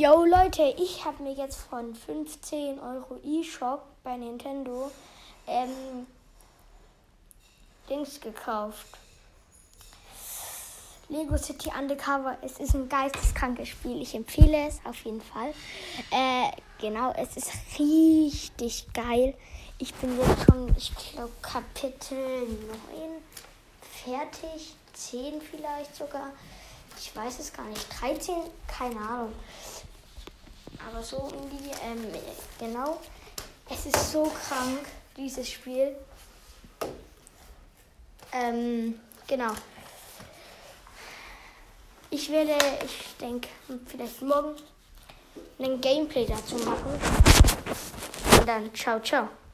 Yo Leute, ich habe mir jetzt von 15 Euro eShop bei Nintendo ähm, Dings gekauft. Lego City Undercover. Es ist ein geisteskrankes Spiel. Ich empfehle es auf jeden Fall. Äh, genau, es ist richtig geil. Ich bin jetzt schon, ich glaube, Kapitel 9 fertig. 10 vielleicht sogar. Ich weiß es gar nicht. 13? Keine Ahnung. Aber so in die, ähm, genau. Es ist so krank, dieses Spiel. Ähm, genau. Ich werde, ich denke, vielleicht morgen ein Gameplay dazu machen. Und dann ciao, ciao.